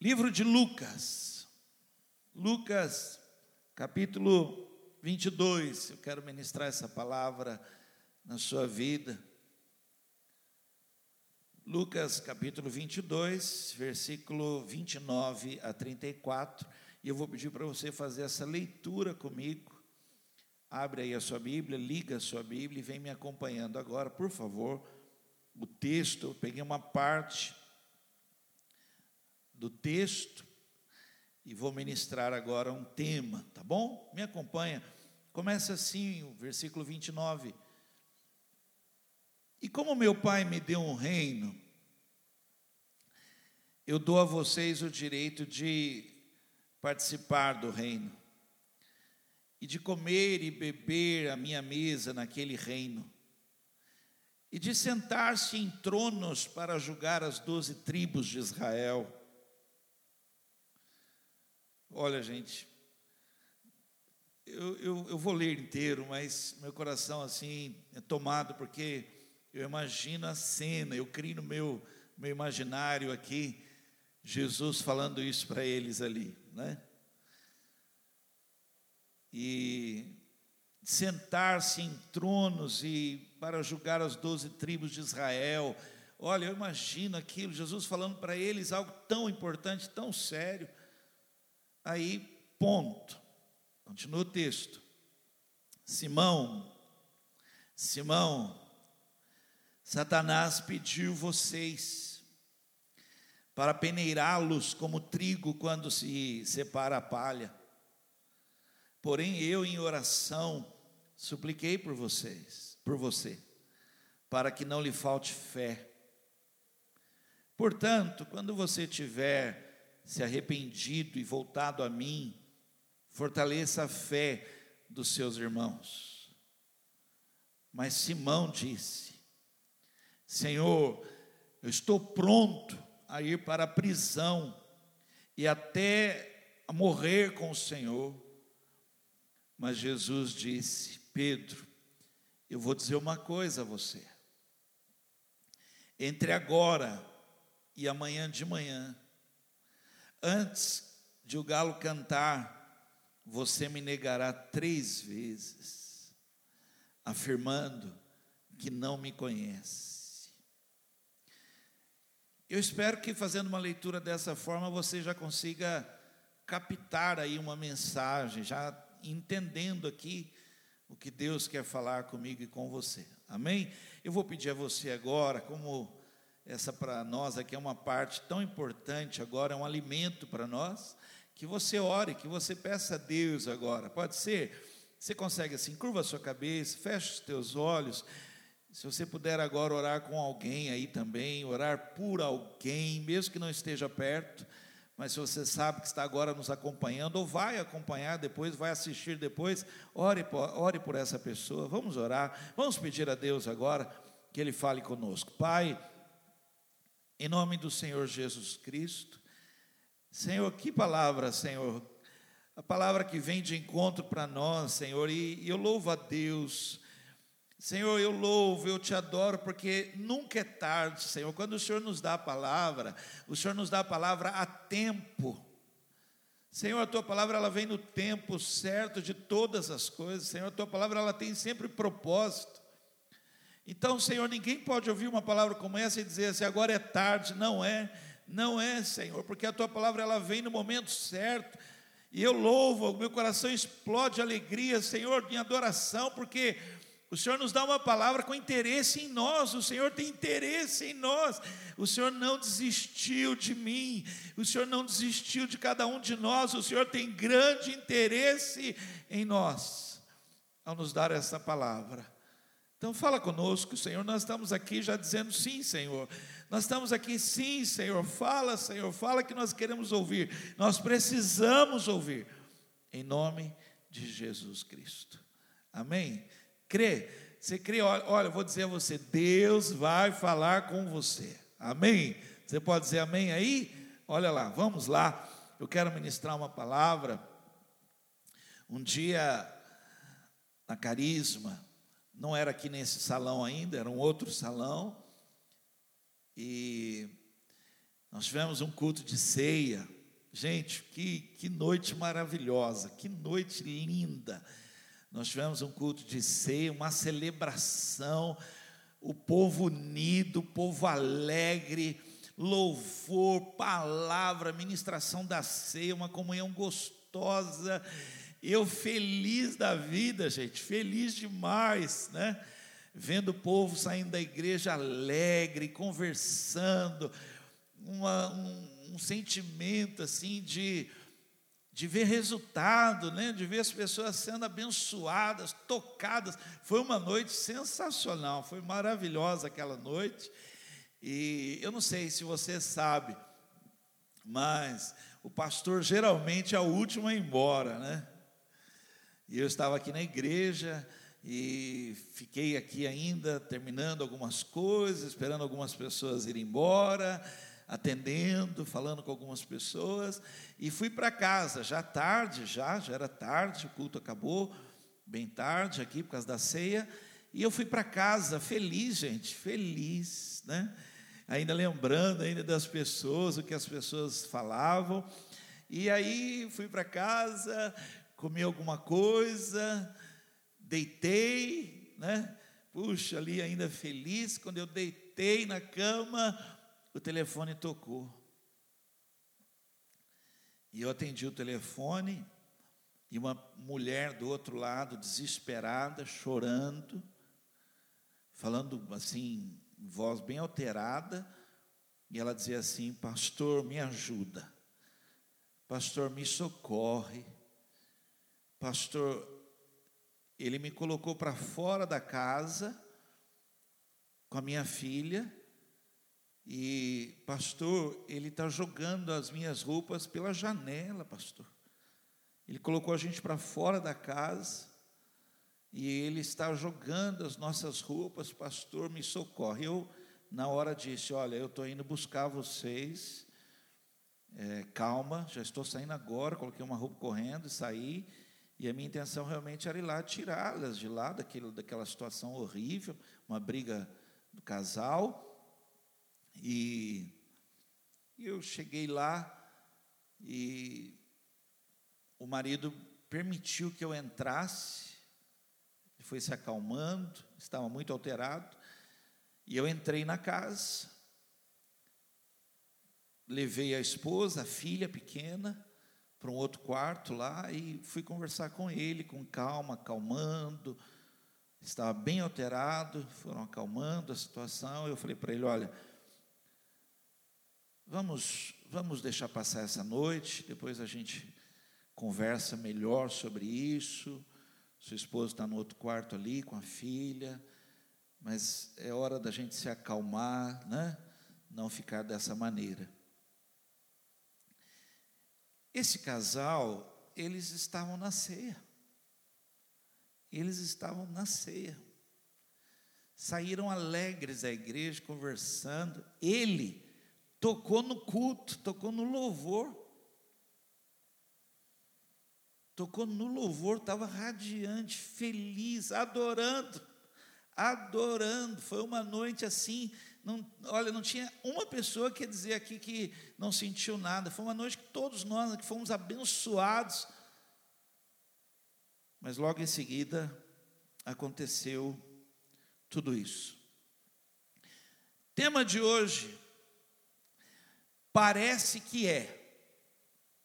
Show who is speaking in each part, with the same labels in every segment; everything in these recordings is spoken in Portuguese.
Speaker 1: Livro de Lucas, Lucas, capítulo 22. Eu quero ministrar essa palavra na sua vida. Lucas, capítulo 22, versículo 29 a 34. E eu vou pedir para você fazer essa leitura comigo. Abre aí a sua Bíblia, liga a sua Bíblia e vem me acompanhando agora, por favor. O texto, eu peguei uma parte do texto e vou ministrar agora um tema, tá bom? Me acompanha. Começa assim, o versículo 29. E como meu pai me deu um reino, eu dou a vocês o direito de participar do reino e de comer e beber a minha mesa naquele reino e de sentar-se em tronos para julgar as doze tribos de Israel. Olha, gente, eu, eu, eu, vou ler inteiro, mas meu coração assim é tomado porque eu imagino a cena, eu crio no meu, meu imaginário aqui Jesus falando isso para eles ali, né? E sentar-se em tronos e para julgar as doze tribos de Israel. Olha, eu imagino aquilo, Jesus falando para eles algo tão importante, tão sério. Aí, ponto. Continua o texto. Simão, Simão, Satanás pediu vocês para peneirá-los como trigo quando se separa a palha. Porém, eu em oração supliquei por vocês, por você, para que não lhe falte fé. Portanto, quando você tiver se arrependido e voltado a mim, fortaleça a fé dos seus irmãos. Mas Simão disse: Senhor, eu estou pronto a ir para a prisão e até a morrer com o Senhor. Mas Jesus disse: Pedro, eu vou dizer uma coisa a você. Entre agora e amanhã de manhã, Antes de o galo cantar, você me negará três vezes, afirmando que não me conhece. Eu espero que fazendo uma leitura dessa forma você já consiga captar aí uma mensagem, já entendendo aqui o que Deus quer falar comigo e com você. Amém? Eu vou pedir a você agora, como essa para nós aqui é uma parte tão importante agora, é um alimento para nós, que você ore, que você peça a Deus agora. Pode ser? Você consegue assim, curva a sua cabeça, fecha os teus olhos. Se você puder agora orar com alguém aí também, orar por alguém, mesmo que não esteja perto, mas se você sabe que está agora nos acompanhando, ou vai acompanhar depois, vai assistir depois, ore, ore por essa pessoa. Vamos orar, vamos pedir a Deus agora que Ele fale conosco. Pai, em nome do Senhor Jesus Cristo. Senhor, que palavra, Senhor. A palavra que vem de encontro para nós, Senhor, e, eu louvo a Deus. Senhor, eu louvo, eu te adoro, porque nunca é tarde, Senhor. Quando o Senhor nos dá a palavra, o Senhor nos dá a palavra a tempo. Senhor, a tua palavra ela vem no tempo certo de todas as coisas. Senhor, a tua palavra ela tem sempre propósito. Então, Senhor, ninguém pode ouvir uma palavra como essa e dizer assim, agora é tarde. Não é, não é, Senhor, porque a tua palavra ela vem no momento certo. E eu louvo, meu coração explode de alegria, Senhor, em adoração, porque o Senhor nos dá uma palavra com interesse em nós, o Senhor tem interesse em nós, o Senhor não desistiu de mim, o Senhor não desistiu de cada um de nós, o Senhor tem grande interesse em nós, ao nos dar essa palavra. Então fala conosco, Senhor. Nós estamos aqui já dizendo sim, Senhor. Nós estamos aqui sim, Senhor. Fala, Senhor. Fala que nós queremos ouvir. Nós precisamos ouvir. Em nome de Jesus Cristo. Amém? Crê. Você crê? Olha, eu vou dizer a você: Deus vai falar com você. Amém? Você pode dizer amém aí? Olha lá, vamos lá. Eu quero ministrar uma palavra. Um dia, na Carisma, não era aqui nesse salão ainda, era um outro salão. E Nós tivemos um culto de ceia. Gente, que, que noite maravilhosa, que noite linda. Nós tivemos um culto de ceia, uma celebração, o povo unido, o povo alegre, louvor, palavra, ministração da ceia, uma comunhão gostosa. Eu feliz da vida, gente, feliz demais, né? Vendo o povo saindo da igreja alegre, conversando, uma, um, um sentimento assim de, de ver resultado, né? de ver as pessoas sendo abençoadas, tocadas. Foi uma noite sensacional, foi maravilhosa aquela noite. E eu não sei se você sabe, mas o pastor geralmente é o último a ir embora, né? E eu estava aqui na igreja e fiquei aqui ainda terminando algumas coisas, esperando algumas pessoas irem embora, atendendo, falando com algumas pessoas e fui para casa, já tarde, já, já era tarde, o culto acabou bem tarde aqui por causa da ceia, e eu fui para casa feliz, gente, feliz, né? Ainda lembrando ainda das pessoas, o que as pessoas falavam. E aí fui para casa, comi alguma coisa, deitei, né? Puxa, ali ainda feliz, quando eu deitei na cama, o telefone tocou. E eu atendi o telefone, e uma mulher do outro lado, desesperada, chorando, falando assim, voz bem alterada, e ela dizia assim: Pastor, me ajuda, Pastor, me socorre. Pastor, ele me colocou para fora da casa com a minha filha, e, pastor, ele está jogando as minhas roupas pela janela, pastor. Ele colocou a gente para fora da casa, e ele está jogando as nossas roupas, pastor, me socorre. Eu, na hora, disse: Olha, eu estou indo buscar vocês, é, calma, já estou saindo agora. Coloquei uma roupa correndo e saí. E a minha intenção realmente era ir lá tirá-las de lá, daquele, daquela situação horrível, uma briga do casal. E eu cheguei lá e o marido permitiu que eu entrasse, ele foi se acalmando, estava muito alterado, e eu entrei na casa, levei a esposa, a filha pequena, para um outro quarto lá e fui conversar com ele com calma, acalmando. Estava bem alterado, foram acalmando a situação. Eu falei para ele: olha, vamos, vamos deixar passar essa noite, depois a gente conversa melhor sobre isso. Sua esposa está no outro quarto ali com a filha, mas é hora da gente se acalmar, né? Não ficar dessa maneira. Esse casal, eles estavam na ceia. Eles estavam na ceia. Saíram alegres da igreja, conversando. Ele tocou no culto, tocou no louvor. Tocou no louvor, estava radiante, feliz, adorando, adorando. Foi uma noite assim não, olha, não tinha uma pessoa que dizer aqui que não sentiu nada. Foi uma noite que todos nós que fomos abençoados. Mas logo em seguida aconteceu tudo isso. Tema de hoje parece que é,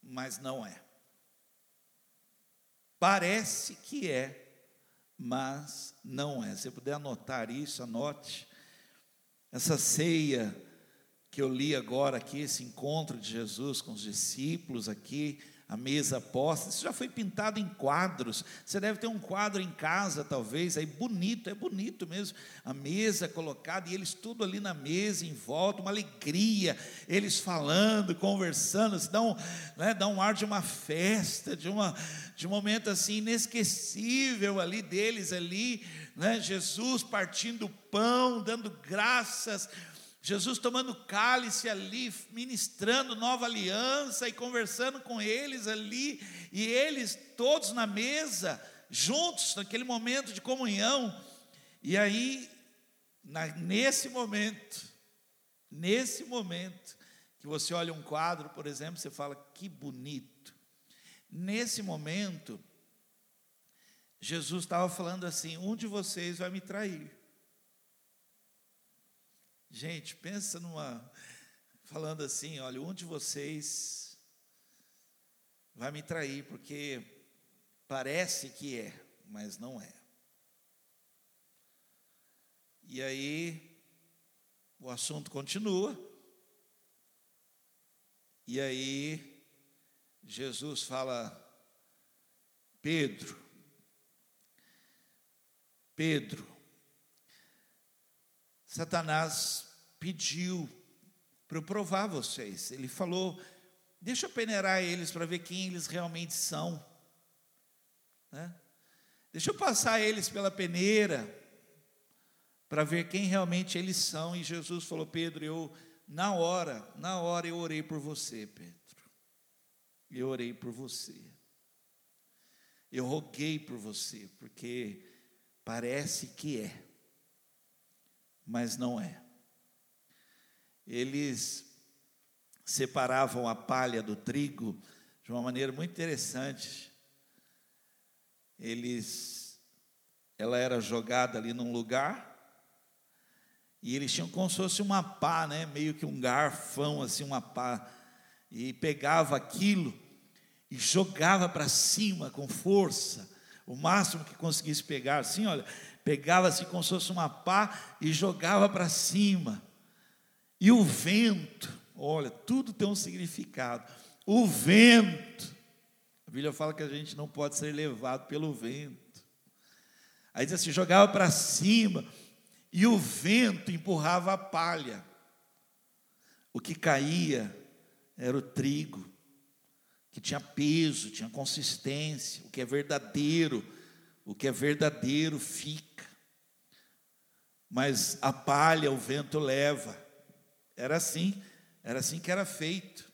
Speaker 1: mas não é. Parece que é, mas não é. Se puder anotar isso, anote essa ceia que eu li agora aqui, esse encontro de Jesus com os discípulos aqui, a mesa posta, isso já foi pintado em quadros. Você deve ter um quadro em casa, talvez, aí bonito, é bonito mesmo. A mesa colocada e eles tudo ali na mesa, em volta, uma alegria, eles falando, conversando, dá um, né, dá um ar de uma festa, de, uma, de um momento assim inesquecível ali deles ali né? Jesus partindo o pão, dando graças, Jesus tomando cálice ali, ministrando nova aliança e conversando com eles ali, e eles todos na mesa, juntos, naquele momento de comunhão. E aí, na, nesse momento, nesse momento, que você olha um quadro, por exemplo, você fala que bonito. Nesse momento, Jesus estava falando assim: um de vocês vai me trair. Gente, pensa numa. Falando assim: olha, um de vocês vai me trair, porque parece que é, mas não é. E aí, o assunto continua. E aí, Jesus fala: Pedro, Pedro, Satanás pediu para eu provar vocês. Ele falou: deixa eu peneirar eles para ver quem eles realmente são. Né? Deixa eu passar eles pela peneira para ver quem realmente eles são. E Jesus falou: Pedro, eu, na hora, na hora eu orei por você, Pedro. Eu orei por você. Eu roguei por você, porque parece que é, mas não é. Eles separavam a palha do trigo de uma maneira muito interessante. Eles, ela era jogada ali num lugar e eles tinham como se fosse uma pá, né? Meio que um garfão assim, uma pá, e pegava aquilo e jogava para cima com força o máximo que conseguisse pegar, assim, olha, pegava assim como se fosse uma pá e jogava para cima. E o vento, olha, tudo tem um significado. O vento, a Bíblia fala que a gente não pode ser levado pelo vento. Aí diz assim: jogava para cima, e o vento empurrava a palha. O que caía era o trigo que tinha peso, tinha consistência, o que é verdadeiro, o que é verdadeiro fica. Mas a palha o vento leva. Era assim, era assim que era feito.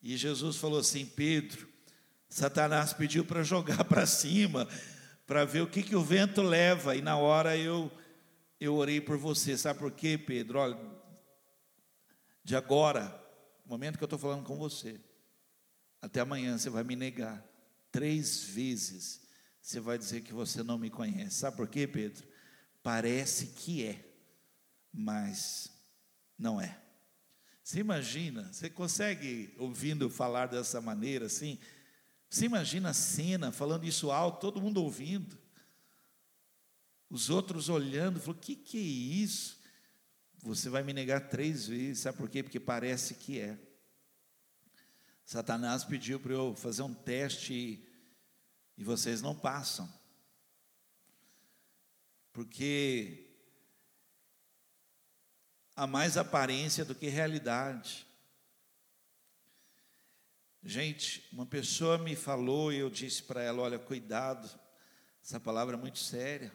Speaker 1: E Jesus falou assim: Pedro, Satanás pediu para jogar para cima, para ver o que, que o vento leva. E na hora eu, eu orei por você. Sabe por quê, Pedro? Olha, de agora, no momento que eu estou falando com você, até amanhã você vai me negar. Três vezes você vai dizer que você não me conhece. Sabe por quê, Pedro? Parece que é, mas não é. Você imagina, você consegue, ouvindo falar dessa maneira assim, você imagina a cena, falando isso alto, todo mundo ouvindo, os outros olhando, falou: o que, que é isso? Você vai me negar três vezes, sabe por quê? Porque parece que é. Satanás pediu para eu fazer um teste e vocês não passam. Porque há mais aparência do que realidade. Gente, uma pessoa me falou e eu disse para ela: olha, cuidado, essa palavra é muito séria.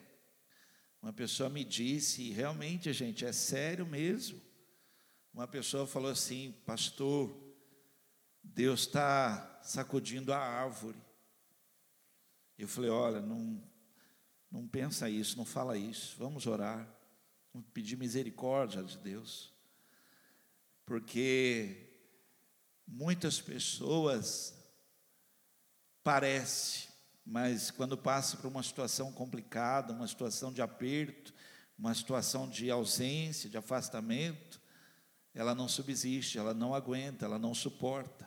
Speaker 1: Uma pessoa me disse, e realmente, gente, é sério mesmo. Uma pessoa falou assim, pastor, Deus está sacudindo a árvore. Eu falei: olha, não, não pensa isso, não fala isso, vamos orar, vamos pedir misericórdia de Deus, porque muitas pessoas parece, mas quando passa por uma situação complicada, uma situação de aperto, uma situação de ausência, de afastamento, ela não subsiste, ela não aguenta, ela não suporta.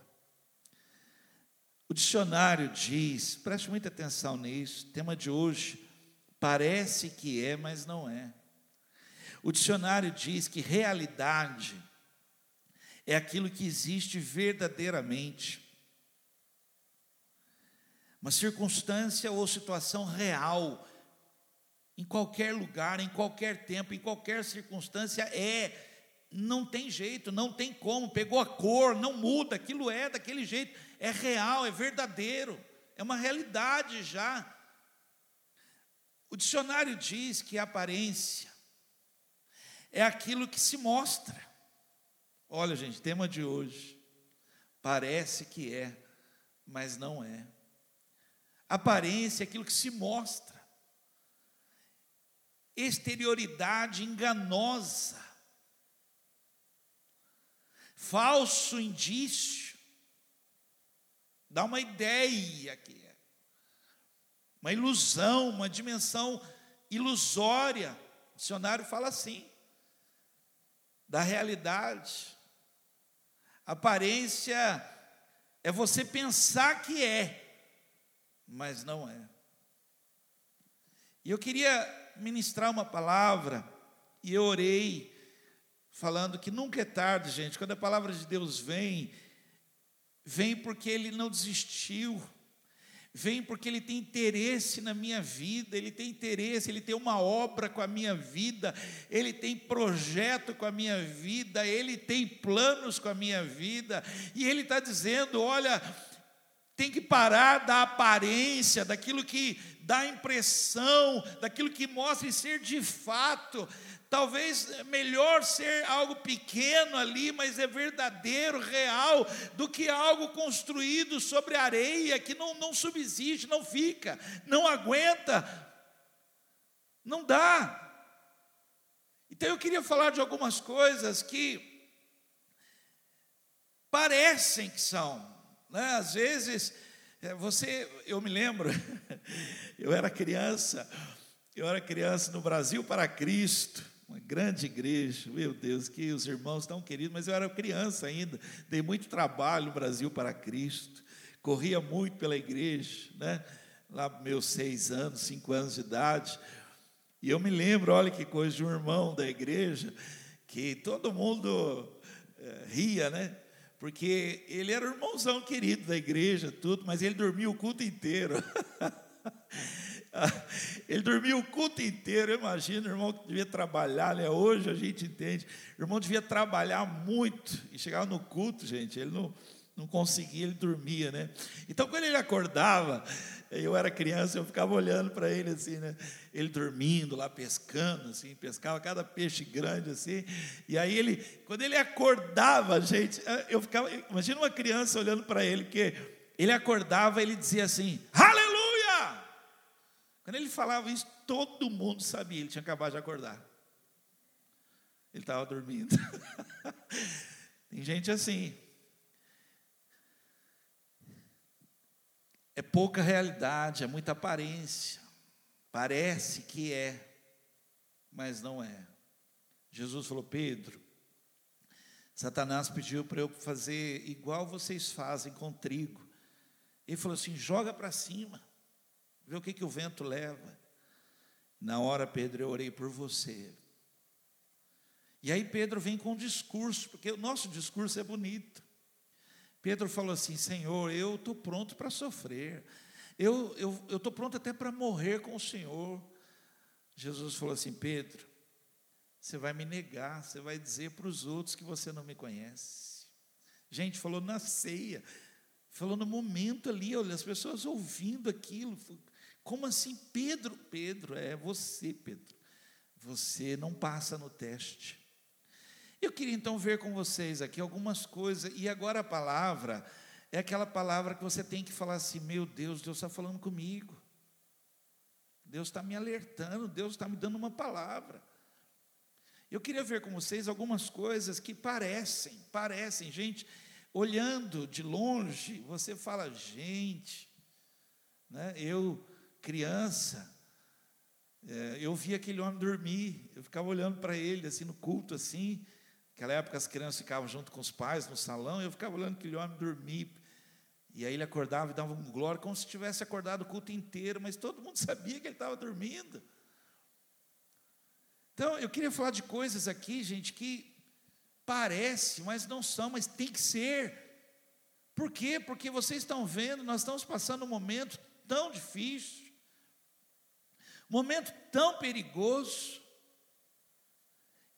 Speaker 1: O dicionário diz, preste muita atenção nisso, tema de hoje, parece que é, mas não é. O dicionário diz que realidade é aquilo que existe verdadeiramente. Uma circunstância ou situação real, em qualquer lugar, em qualquer tempo, em qualquer circunstância, é. Não tem jeito, não tem como, pegou a cor, não muda, aquilo é daquele jeito é real, é verdadeiro, é uma realidade já. O dicionário diz que a aparência é aquilo que se mostra. Olha, gente, tema de hoje. Parece que é, mas não é. Aparência é aquilo que se mostra. Exterioridade enganosa falso indício, dá uma ideia aqui, uma ilusão, uma dimensão ilusória. O dicionário fala assim, da realidade. Aparência é você pensar que é, mas não é. E eu queria ministrar uma palavra, e eu orei, falando que nunca é tarde, gente, quando a palavra de Deus vem, vem porque Ele não desistiu, vem porque Ele tem interesse na minha vida, Ele tem interesse, Ele tem uma obra com a minha vida, Ele tem projeto com a minha vida, Ele tem planos com a minha vida, e Ele está dizendo: olha, tem que parar da aparência, daquilo que dá impressão, daquilo que mostra ser de fato. Talvez é melhor ser algo pequeno ali, mas é verdadeiro, real, do que algo construído sobre areia que não, não subsiste, não fica, não aguenta, não dá. Então eu queria falar de algumas coisas que parecem que são, né? Às vezes, é, você, eu me lembro, eu era criança, eu era criança no Brasil para Cristo, uma grande igreja, meu Deus, que os irmãos tão queridos, mas eu era criança ainda, dei muito trabalho no Brasil para Cristo, corria muito pela igreja, né? lá meus seis anos, cinco anos de idade, e eu me lembro, olha que coisa, de um irmão da igreja, que todo mundo é, ria, né? porque ele era o irmãozão querido da igreja, tudo, mas ele dormia o culto inteiro. ele dormia o culto inteiro, imagina, o irmão devia trabalhar, né? Hoje a gente entende, o irmão devia trabalhar muito e chegava no culto, gente, ele não, não conseguia, ele dormia, né? Então, quando ele acordava, eu era criança, eu ficava olhando para ele assim, né? Ele dormindo lá, pescando, assim, pescava cada peixe grande assim. E aí ele, quando ele acordava, gente, eu ficava, imagina uma criança olhando para ele, que ele acordava, ele dizia assim: Aleluia! Quando ele falava isso, todo mundo sabia, ele tinha acabado de acordar. Ele estava dormindo. Tem gente assim. É pouca realidade, é muita aparência. Parece que é, mas não é. Jesus falou: Pedro, Satanás pediu para eu fazer igual vocês fazem com trigo. Ele falou assim: joga para cima, vê o que, que o vento leva. Na hora, Pedro, eu orei por você. E aí Pedro vem com um discurso, porque o nosso discurso é bonito. Pedro falou assim: Senhor, eu estou pronto para sofrer, eu estou eu, pronto até para morrer com o Senhor. Jesus falou assim: Pedro, você vai me negar, você vai dizer para os outros que você não me conhece. Gente, falou na ceia, falou no momento ali, olha, as pessoas ouvindo aquilo. Como assim, Pedro? Pedro, é você, Pedro. Você não passa no teste. Eu queria então ver com vocês aqui algumas coisas, e agora a palavra é aquela palavra que você tem que falar assim: meu Deus, Deus está falando comigo, Deus está me alertando, Deus está me dando uma palavra. Eu queria ver com vocês algumas coisas que parecem, parecem, gente, olhando de longe, você fala, gente, né, eu, criança, é, eu vi aquele homem dormir, eu ficava olhando para ele, assim, no culto, assim, Naquela época as crianças ficavam junto com os pais no salão, eu ficava olhando aquele homem dormir. E aí ele acordava e dava um glória, como se tivesse acordado o culto inteiro, mas todo mundo sabia que ele estava dormindo. Então, eu queria falar de coisas aqui, gente, que parece, mas não são, mas tem que ser. Por quê? Porque vocês estão vendo, nós estamos passando um momento tão difícil, momento tão perigoso,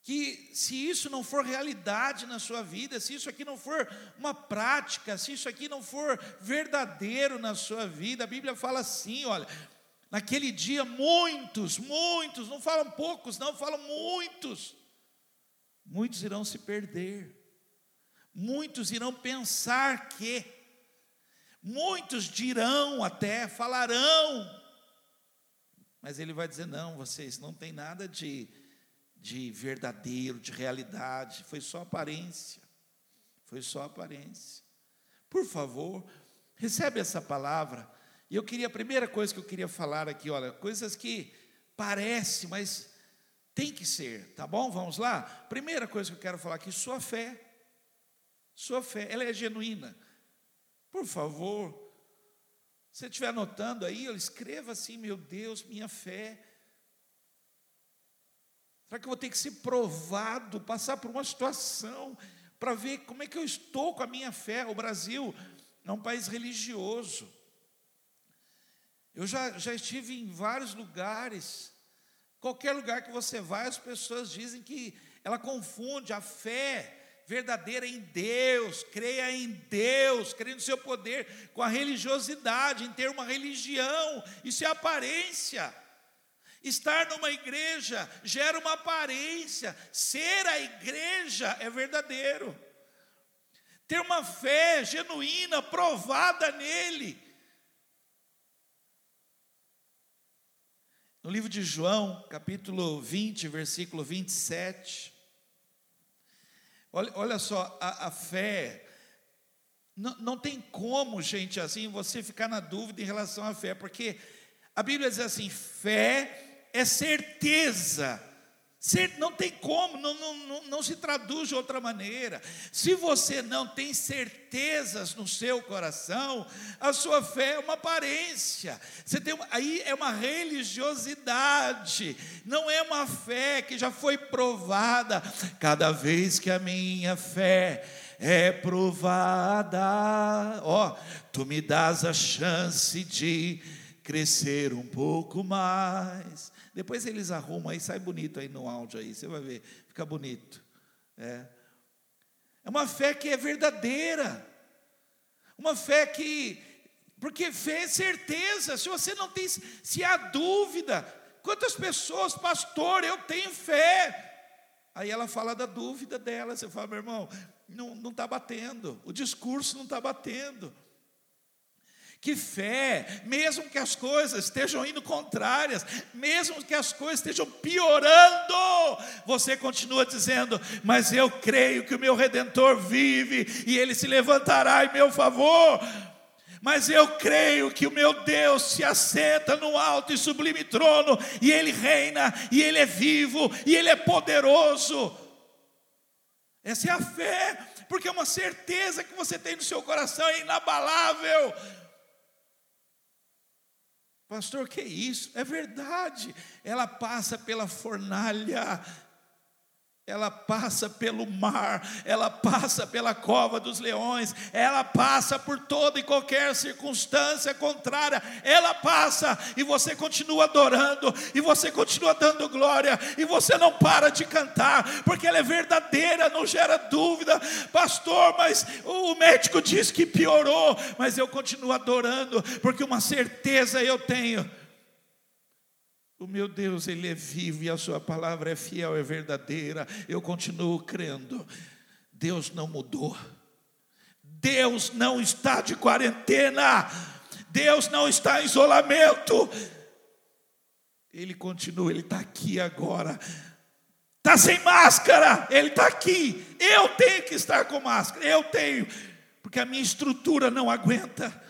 Speaker 1: que se isso não for realidade na sua vida, se isso aqui não for uma prática, se isso aqui não for verdadeiro na sua vida, a Bíblia fala assim, olha, naquele dia muitos, muitos, não falam poucos, não, falam muitos, muitos irão se perder, muitos irão pensar que, muitos dirão até, falarão, mas ele vai dizer: não, vocês não tem nada de de verdadeiro, de realidade, foi só aparência. foi só aparência. Por favor, recebe essa palavra. E eu queria, a primeira coisa que eu queria falar aqui, olha, coisas que parece, mas tem que ser, tá bom? Vamos lá? Primeira coisa que eu quero falar aqui, sua fé. Sua fé, ela é genuína. Por favor, se estiver anotando aí, escreva assim, meu Deus, minha fé. Será que eu vou ter que ser provado, passar por uma situação para ver como é que eu estou com a minha fé? O Brasil é um país religioso. Eu já, já estive em vários lugares. Qualquer lugar que você vai, as pessoas dizem que ela confunde a fé verdadeira em Deus, creia em Deus, creia no seu poder, com a religiosidade, em ter uma religião, isso é aparência. Estar numa igreja gera uma aparência, ser a igreja é verdadeiro. Ter uma fé genuína, provada nele. No livro de João, capítulo 20, versículo 27. Olha, olha só, a, a fé. Não, não tem como, gente, assim, você ficar na dúvida em relação à fé, porque a Bíblia diz assim: fé é certeza. Não tem como, não, não, não, se traduz de outra maneira. Se você não tem certezas no seu coração, a sua fé é uma aparência. Você tem aí é uma religiosidade, não é uma fé que já foi provada. Cada vez que a minha fé é provada, ó, tu me dás a chance de crescer um pouco mais. Depois eles arrumam aí, sai bonito aí no áudio aí, você vai ver, fica bonito. É, é uma fé que é verdadeira, uma fé que, porque fé é certeza, se você não tem, se há dúvida, quantas pessoas, pastor, eu tenho fé, Aí ela fala da dúvida dela. Você fala, meu irmão, não está batendo, o discurso não está batendo. Que fé, mesmo que as coisas estejam indo contrárias, mesmo que as coisas estejam piorando, você continua dizendo: Mas eu creio que o meu redentor vive e ele se levantará em meu favor. Mas eu creio que o meu Deus se assenta no alto e sublime trono, e ele reina, e ele é vivo, e ele é poderoso. Essa é a fé, porque é uma certeza que você tem no seu coração, é inabalável. Pastor, que isso? É verdade. Ela passa pela fornalha ela passa pelo mar, ela passa pela cova dos leões, ela passa por toda e qualquer circunstância contrária, ela passa e você continua adorando, e você continua dando glória, e você não para de cantar, porque ela é verdadeira, não gera dúvida, pastor. Mas o médico diz que piorou, mas eu continuo adorando, porque uma certeza eu tenho o meu Deus, Ele é vivo e a Sua palavra é fiel, é verdadeira. Eu continuo crendo. Deus não mudou. Deus não está de quarentena. Deus não está em isolamento. Ele continua, Ele está aqui agora. Está sem máscara, Ele está aqui. Eu tenho que estar com máscara, eu tenho, porque a minha estrutura não aguenta.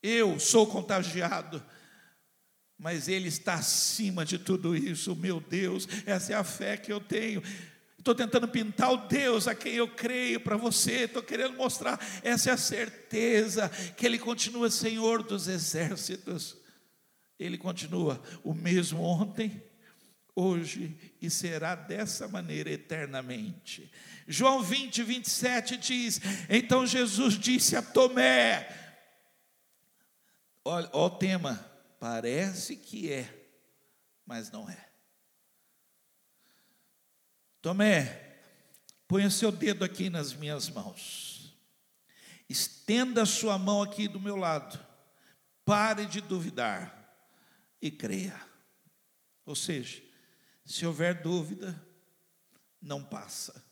Speaker 1: Eu sou contagiado mas Ele está acima de tudo isso, meu Deus, essa é a fé que eu tenho. Estou tentando pintar o Deus a quem eu creio para você, estou querendo mostrar, essa é a certeza, que Ele continua Senhor dos exércitos, Ele continua o mesmo ontem, hoje e será dessa maneira eternamente. João 20, 27 diz: Então Jesus disse a Tomé, olha, olha o tema, Parece que é, mas não é. Tomé, põe o seu dedo aqui nas minhas mãos. Estenda a sua mão aqui do meu lado. Pare de duvidar e creia. Ou seja, se houver dúvida, não passa.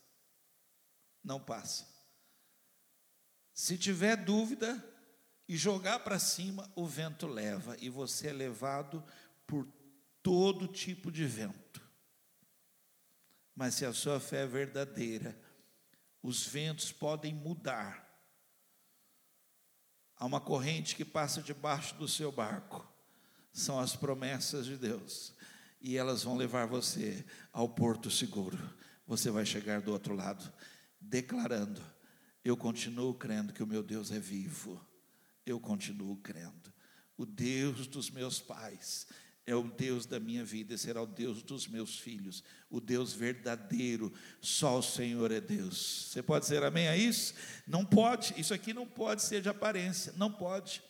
Speaker 1: Não passa. Se tiver dúvida, e jogar para cima, o vento leva, e você é levado por todo tipo de vento. Mas se a sua fé é verdadeira, os ventos podem mudar. Há uma corrente que passa debaixo do seu barco. São as promessas de Deus. E elas vão levar você ao porto seguro. Você vai chegar do outro lado, declarando: Eu continuo crendo que o meu Deus é vivo. Eu continuo crendo. O Deus dos meus pais é o Deus da minha vida e será o Deus dos meus filhos, o Deus verdadeiro, só o Senhor é Deus. Você pode dizer amém a isso? Não pode, isso aqui não pode ser de aparência, não pode.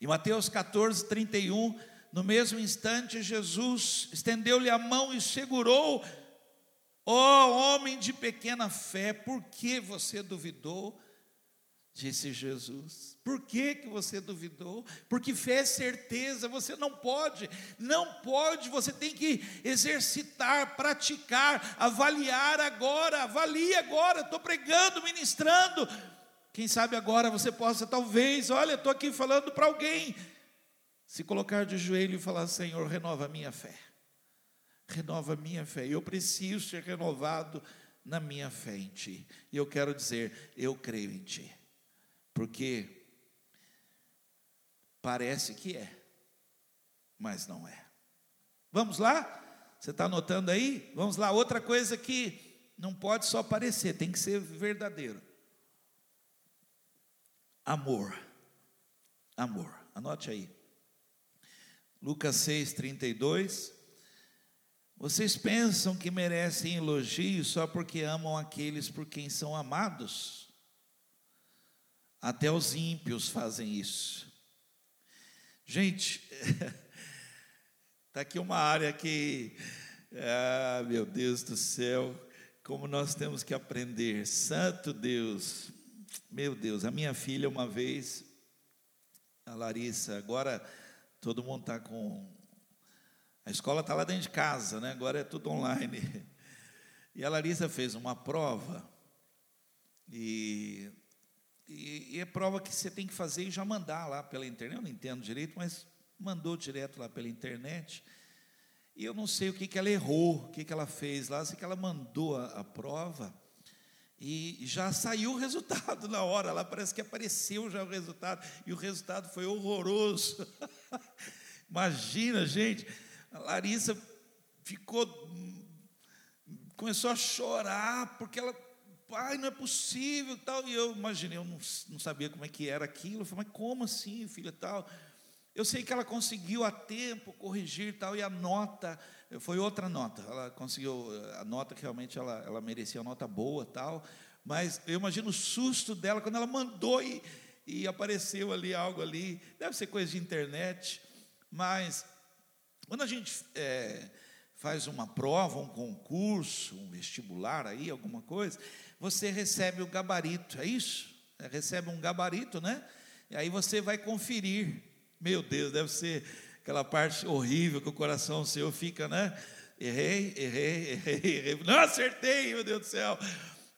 Speaker 1: Em Mateus 14, 31, no mesmo instante, Jesus estendeu-lhe a mão e segurou, ó oh, homem de pequena fé, por que você duvidou? Disse Jesus. Por que, que você duvidou? Porque fé é certeza, você não pode, não pode, você tem que exercitar, praticar, avaliar agora, avalie agora, estou pregando, ministrando. Quem sabe agora você possa, talvez, olha, estou aqui falando para alguém, se colocar de joelho e falar: Senhor, renova a minha fé, renova a minha fé, eu preciso ser renovado na minha fé em Ti, e eu quero dizer, eu creio em Ti porque parece que é, mas não é. Vamos lá? Você está anotando aí? Vamos lá, outra coisa que não pode só parecer, tem que ser verdadeiro. Amor. Amor. Anote aí. Lucas 6, 32. Vocês pensam que merecem elogio só porque amam aqueles por quem são amados? Até os ímpios fazem isso. Gente, está aqui uma área que, ah, meu Deus do céu, como nós temos que aprender. Santo Deus, meu Deus, a minha filha uma vez, a Larissa, agora todo mundo está com. A escola está lá dentro de casa, né? agora é tudo online. E a Larissa fez uma prova, e e, e é prova que você tem que fazer e já mandar lá pela internet. Eu não entendo direito, mas mandou direto lá pela internet. E eu não sei o que, que ela errou, o que, que ela fez lá, sei que ela mandou a, a prova e já saiu o resultado na hora, lá parece que apareceu já o resultado, e o resultado foi horroroso. Imagina, gente, a Larissa ficou, começou a chorar, porque ela pai, não é possível, tal. E eu imaginei, eu não, não sabia como é que era aquilo. Eu falei, mas como assim, filha, tal? Eu sei que ela conseguiu a tempo corrigir tal, e a nota foi outra nota. Ela conseguiu a nota que realmente ela, ela merecia a nota boa tal. Mas eu imagino o susto dela quando ela mandou e, e apareceu ali algo ali. Deve ser coisa de internet. Mas quando a gente é, faz uma prova, um concurso, um vestibular aí, alguma coisa, você recebe o gabarito, é isso? É, recebe um gabarito, né? E aí você vai conferir. Meu Deus, deve ser aquela parte horrível que o coração seu fica, né? Errei, errei, errei, errei. Não acertei, meu Deus do céu.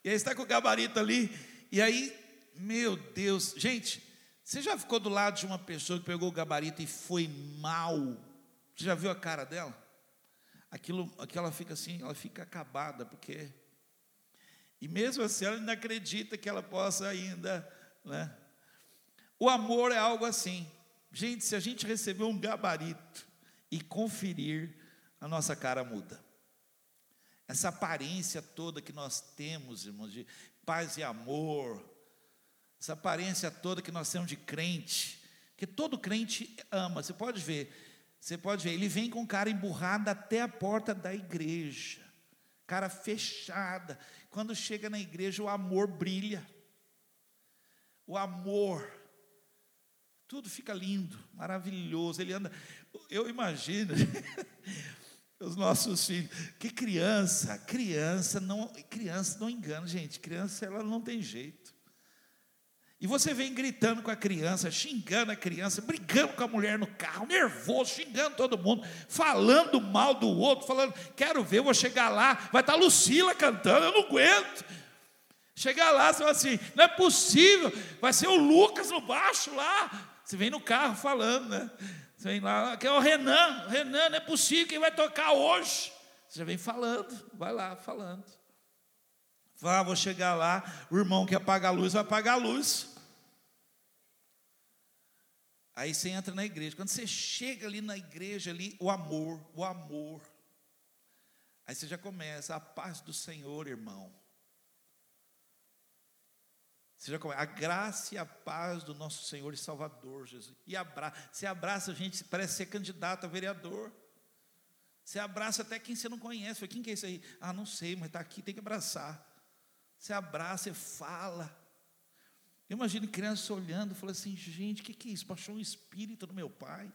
Speaker 1: E aí está com o gabarito ali. E aí, meu Deus, gente, você já ficou do lado de uma pessoa que pegou o gabarito e foi mal? Você já viu a cara dela? Aquilo, aquela fica assim, ela fica acabada, porque e mesmo assim ela ainda acredita que ela possa ainda, né? O amor é algo assim. Gente, se a gente receber um gabarito e conferir, a nossa cara muda. Essa aparência toda que nós temos, irmãos, de paz e amor, essa aparência toda que nós temos de crente, que todo crente ama, você pode ver, você pode ver, ele vem com cara emburrada até a porta da igreja, cara fechada, quando chega na igreja, o amor brilha. O amor. Tudo fica lindo, maravilhoso. Ele anda. Eu imagino. os nossos filhos. Que criança, criança não, criança não engana, gente. Criança ela não tem jeito. E você vem gritando com a criança, xingando a criança, brigando com a mulher no carro, nervoso, xingando todo mundo, falando mal do outro, falando, quero ver, vou chegar lá, vai estar a Lucila cantando, eu não aguento. Chegar lá, você fala assim, não é possível, vai ser o Lucas no baixo lá. Você vem no carro falando, né? Você vem lá, que é o Renan, Renan, não é possível, quem vai tocar hoje? Você vem falando, vai lá falando. Ah, vou chegar lá, o irmão que apaga a luz vai apagar a luz. Aí você entra na igreja. Quando você chega ali na igreja, ali, o amor, o amor. Aí você já começa, a paz do Senhor, irmão. Você já começa, a graça e a paz do nosso Senhor e Salvador, Jesus. E abraça, você abraça a gente, parece ser candidato a vereador. Você abraça até quem você não conhece. Quem que é esse aí? Ah, não sei, mas está aqui, tem que abraçar. Você abraça, você fala. Eu imagino criança olhando, falando assim, gente, o que, que é isso? Baixou um espírito no meu pai.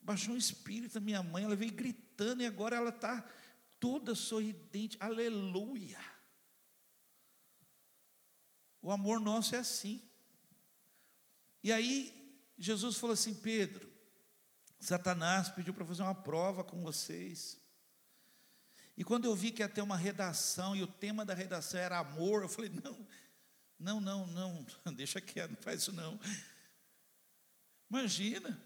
Speaker 1: Baixou um espírito na minha mãe, ela veio gritando e agora ela está toda sorridente. Aleluia. O amor nosso é assim. E aí, Jesus falou assim: Pedro, Satanás pediu para fazer uma prova com vocês. E quando eu vi que ia ter uma redação e o tema da redação era amor, eu falei: não, não, não, não, deixa quieto, não faz isso não. Imagina.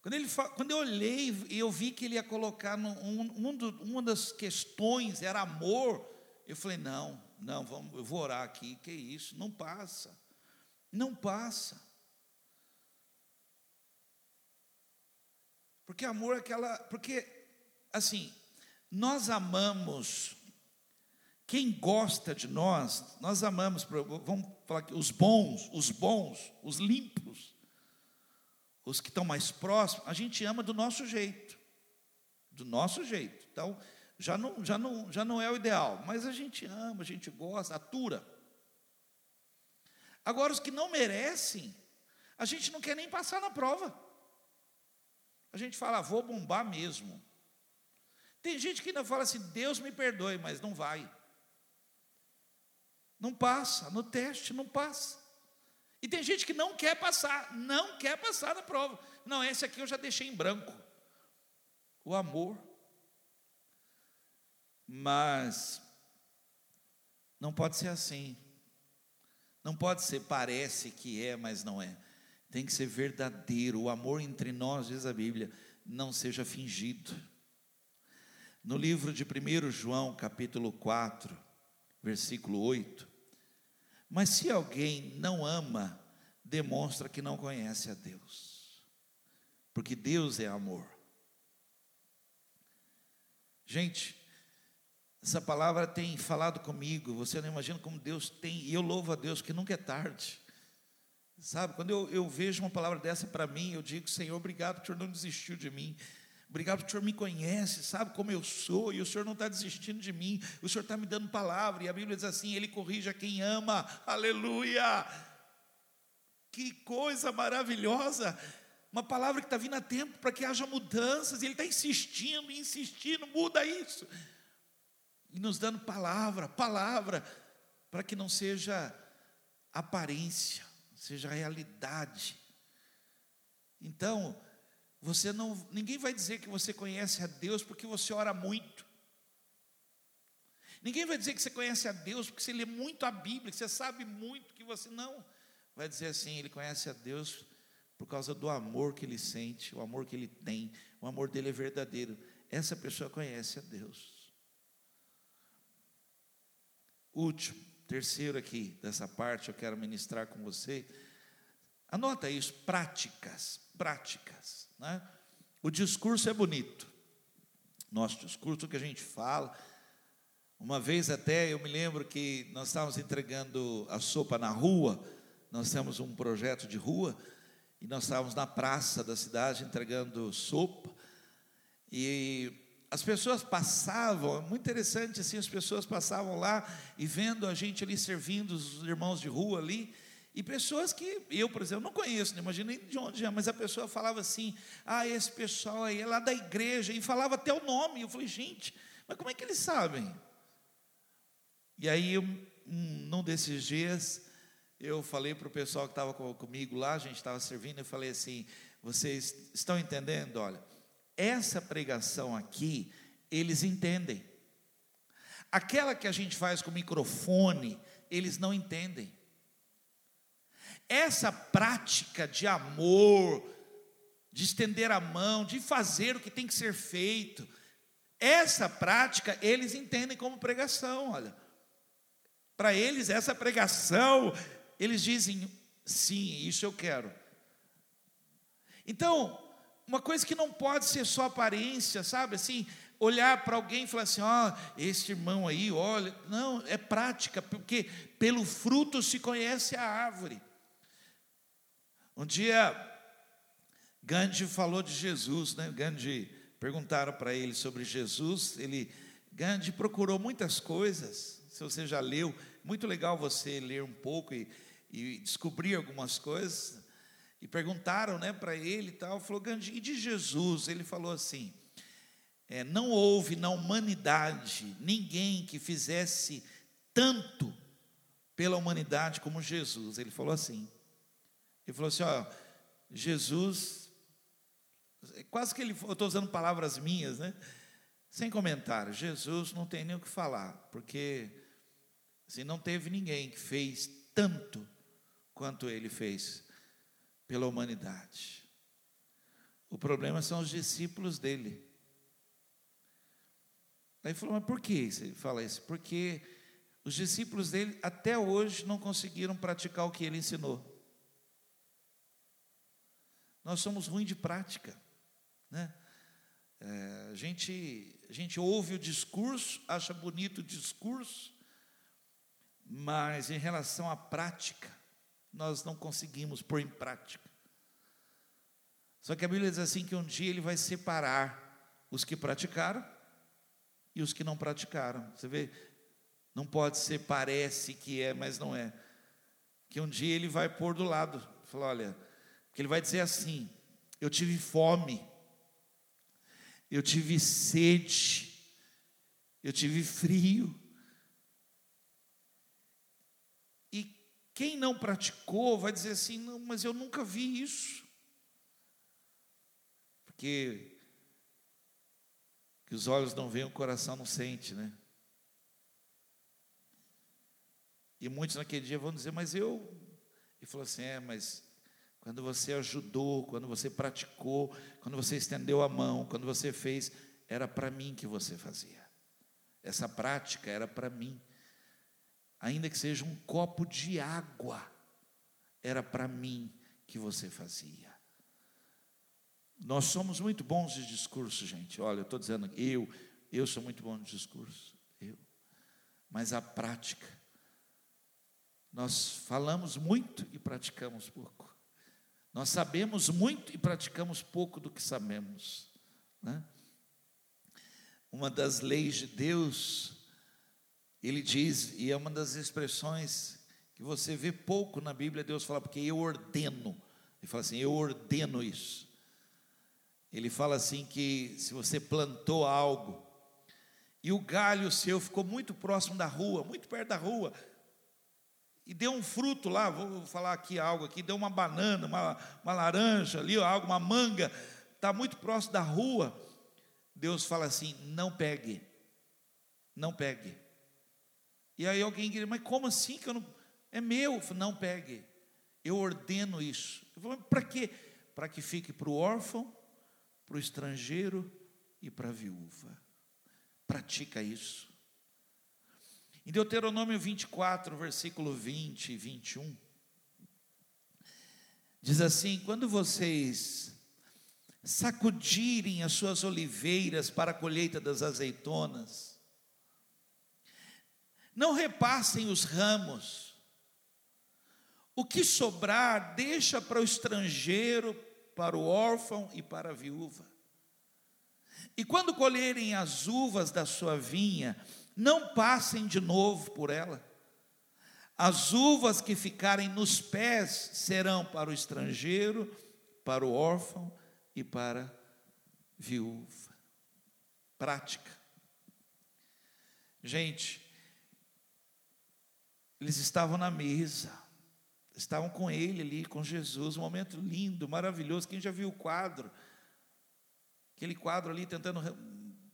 Speaker 1: Quando, ele, quando eu olhei e eu vi que ele ia colocar no, um, um do, uma das questões era amor, eu falei: não, não, vamos, eu vou orar aqui, que isso, não passa. Não passa. Porque amor é aquela. Porque, assim, nós amamos. Quem gosta de nós, nós amamos, vamos falar aqui, os bons, os bons, os limpos, os que estão mais próximos, a gente ama do nosso jeito, do nosso jeito. Então, já não, já não, já não é o ideal, mas a gente ama, a gente gosta, atura. Agora, os que não merecem, a gente não quer nem passar na prova. A gente fala, vou bombar mesmo. Tem gente que ainda fala assim, Deus me perdoe, mas não vai. Não passa, no teste não passa. E tem gente que não quer passar, não quer passar na prova. Não, esse aqui eu já deixei em branco. O amor. Mas não pode ser assim. Não pode ser parece que é, mas não é tem que ser verdadeiro. O amor entre nós, diz a Bíblia, não seja fingido. No livro de 1 João, capítulo 4, versículo 8. Mas se alguém não ama, demonstra que não conhece a Deus, porque Deus é amor. Gente, essa palavra tem falado comigo, você não imagina como Deus tem, e eu louvo a Deus que nunca é tarde. Sabe, quando eu, eu vejo uma palavra dessa para mim, eu digo, Senhor, obrigado que o Senhor não desistiu de mim. Obrigado que o Senhor me conhece, sabe como eu sou, e o Senhor não está desistindo de mim, o Senhor está me dando palavra, e a Bíblia diz assim: Ele corrige a quem ama, aleluia. Que coisa maravilhosa, uma palavra que está vindo a tempo para que haja mudanças, e Ele está insistindo, insistindo, muda isso, e nos dando palavra, palavra, para que não seja aparência, seja realidade. Então, você não, ninguém vai dizer que você conhece a Deus porque você ora muito. Ninguém vai dizer que você conhece a Deus porque você lê muito a Bíblia, que você sabe muito que você não. Vai dizer assim, ele conhece a Deus por causa do amor que ele sente, o amor que ele tem, o amor dele é verdadeiro. Essa pessoa conhece a Deus. Último, terceiro aqui dessa parte, eu quero ministrar com você. Anota isso, práticas, práticas. Né? O discurso é bonito. Nosso discurso, o que a gente fala. Uma vez até eu me lembro que nós estávamos entregando a sopa na rua, nós temos um projeto de rua, e nós estávamos na praça da cidade entregando sopa, e as pessoas passavam, muito interessante assim, as pessoas passavam lá e vendo a gente ali servindo os irmãos de rua ali, e pessoas que eu, por exemplo, não conheço, não imagino nem de onde é, mas a pessoa falava assim: ah, esse pessoal aí é lá da igreja, e falava até o nome. Eu falei, gente, mas como é que eles sabem? E aí, um, num desses dias, eu falei para o pessoal que estava comigo lá, a gente estava servindo, eu falei assim: vocês estão entendendo? Olha, essa pregação aqui, eles entendem. Aquela que a gente faz com microfone, eles não entendem. Essa prática de amor, de estender a mão, de fazer o que tem que ser feito, essa prática eles entendem como pregação, olha. Para eles, essa pregação, eles dizem, sim, isso eu quero. Então, uma coisa que não pode ser só aparência, sabe? Assim, olhar para alguém e falar assim: ó, oh, esse irmão aí, olha. Não, é prática, porque pelo fruto se conhece a árvore. Um dia, Gandhi falou de Jesus, né? Gandhi perguntaram para ele sobre Jesus. Ele, Gandhi procurou muitas coisas. Se você já leu, muito legal você ler um pouco e, e descobrir algumas coisas. E perguntaram, né, para ele e tal. Falou Gandhi, e de Jesus? Ele falou assim: é, não houve na humanidade ninguém que fizesse tanto pela humanidade como Jesus. Ele falou assim. Ele falou assim: ó, Jesus, quase que ele, eu estou usando palavras minhas, né? Sem comentário, Jesus não tem nem o que falar, porque assim, não teve ninguém que fez tanto quanto ele fez pela humanidade. O problema são os discípulos dele. Aí falou, mas por que você fala isso? Porque os discípulos dele até hoje não conseguiram praticar o que ele ensinou. Nós somos ruins de prática. Né? É, a, gente, a gente ouve o discurso, acha bonito o discurso, mas em relação à prática, nós não conseguimos pôr em prática. Só que a Bíblia diz assim que um dia ele vai separar os que praticaram e os que não praticaram. Você vê, não pode ser parece que é, mas não é. Que um dia ele vai pôr do lado, falar, olha, que ele vai dizer assim: Eu tive fome, eu tive sede, eu tive frio. E quem não praticou vai dizer assim: Não, mas eu nunca vi isso. Porque que os olhos não veem, o coração não sente, né? E muitos naquele dia vão dizer, mas eu. Ele falou assim: é, mas quando você ajudou, quando você praticou, quando você estendeu a mão, quando você fez, era para mim que você fazia. Essa prática era para mim. Ainda que seja um copo de água, era para mim que você fazia. Nós somos muito bons de discurso, gente. Olha, eu estou dizendo, eu, eu sou muito bom de discurso. Eu. Mas a prática, nós falamos muito e praticamos pouco. Nós sabemos muito e praticamos pouco do que sabemos. Né? Uma das leis de Deus, ele diz, e é uma das expressões que você vê pouco na Bíblia, Deus fala, porque eu ordeno. Ele fala assim: eu ordeno isso. Ele fala assim que se você plantou algo e o galho seu ficou muito próximo da rua, muito perto da rua, e deu um fruto lá, vou falar aqui algo aqui, deu uma banana, uma, uma laranja ali, algo, uma manga, está muito próximo da rua. Deus fala assim: não pegue, não pegue. E aí alguém diz, mas como assim que eu não. É meu, não pegue. Eu ordeno isso. Para quê? Para que fique para o órfão, para o estrangeiro e para a viúva. Pratica isso. Em Deuteronômio 24, versículo 20 e 21, diz assim: Quando vocês sacudirem as suas oliveiras para a colheita das azeitonas, não repassem os ramos, o que sobrar, deixa para o estrangeiro, para o órfão e para a viúva. E quando colherem as uvas da sua vinha, não passem de novo por ela. As uvas que ficarem nos pés serão para o estrangeiro, para o órfão e para a viúva. Prática. Gente, eles estavam na mesa, estavam com ele ali, com Jesus, um momento lindo, maravilhoso. Quem já viu o quadro? Aquele quadro ali tentando